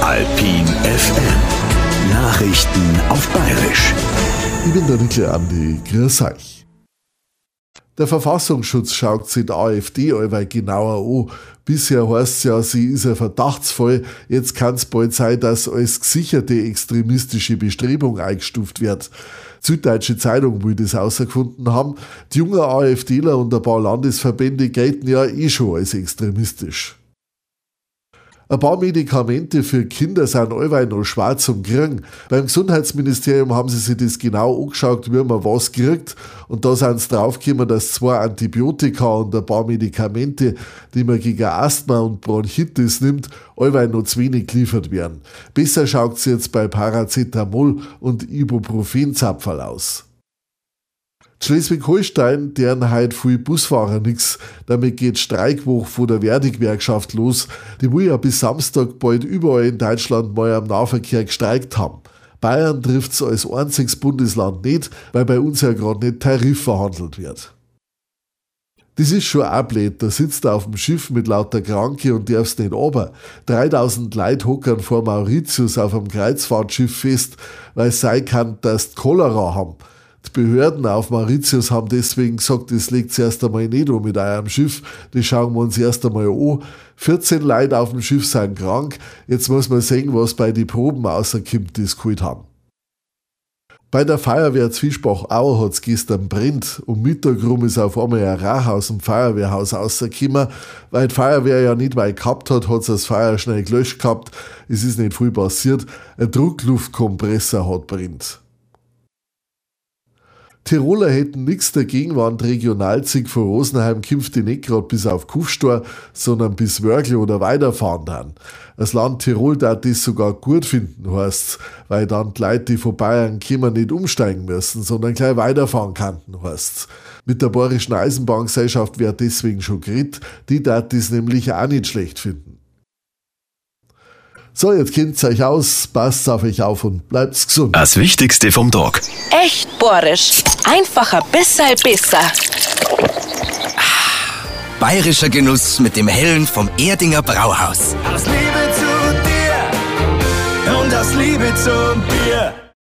Alpin FM. Nachrichten auf Bayerisch. Ich bin der Nickel Andi. Grüß euch. Der Verfassungsschutz schaut sich die AfD allweil genauer an. Bisher heißt es ja, sie ist ein Verdachtsfall. Jetzt kann es bald sein, dass als gesicherte extremistische Bestrebung eingestuft wird. Süddeutsche Zeitung will das herausgefunden haben. Die jungen AfDler und ein paar Landesverbände gelten ja eh schon als extremistisch. Ein paar Medikamente für Kinder sind allweil noch schwer zum Kriegen. Beim Gesundheitsministerium haben sie sich das genau angeschaut, wie man was kriegt. Und da sind sie draufgekommen, dass zwei Antibiotika und ein paar Medikamente, die man gegen Asthma und Bronchitis nimmt, allweil noch zu wenig geliefert werden. Besser schaut es jetzt bei Paracetamol und Ibuprofen-Zapferl aus. Schleswig-Holstein, deren heute viel Busfahrer nix. Damit geht Streikwoche von der Verdi-Gewerkschaft los. Die will ja bis Samstag bald überall in Deutschland mal am Nahverkehr gestreikt haben. Bayern trifft's als einziges Bundesland nicht, weil bei uns ja gerade nicht Tarif verhandelt wird. Das ist schon blöd. Da sitzt auf dem Schiff mit lauter Kranke und darfst nicht runter. 3000 Leute hockern vor Mauritius auf einem Kreuzfahrtschiff fest, weil es sein kann, dass Cholera haben. Behörden auf Mauritius haben deswegen gesagt, das liegt zuerst einmal nicht um mit eurem Schiff, das schauen wir uns erst einmal an. 14 Leute auf dem Schiff sind krank, jetzt muss man sehen, was bei den Proben rauskommt, die es geholt haben. Bei der Feuerwehr Zwiesbach-Auer hat es gestern brennt. Um Mittag rum ist auf einmal ein Rauch aus dem Feuerwehrhaus rausgekommen. Weil die Feuerwehr ja nicht weit gehabt hat, hat es das Feuer schnell gelöscht gehabt. Es ist nicht viel passiert. Ein Druckluftkompressor hat brennt. Tiroler hätten nichts dagegen, wenn die Regionalzug von Rosenheim künftig nicht gerade bis auf Kufstor, sondern bis Wörgl oder weiterfahren dann. Das Land Tirol darf das sogar gut finden, heißt's, weil dann die Leute, die von Bayern kommen, nicht umsteigen müssen, sondern gleich weiterfahren könnten, heißt's. Mit der Bayerischen Eisenbahngesellschaft wäre deswegen schon geredet, die darf das nämlich auch nicht schlecht finden. So, jetzt kennt's euch aus, passt auf euch auf und bleibt's gesund. Das Wichtigste vom Tag. Echt bohrisch. Einfacher, besser, besser. Bayerischer Genuss mit dem Hellen vom Erdinger Brauhaus. Aus Liebe zu dir und aus Liebe zum Bier.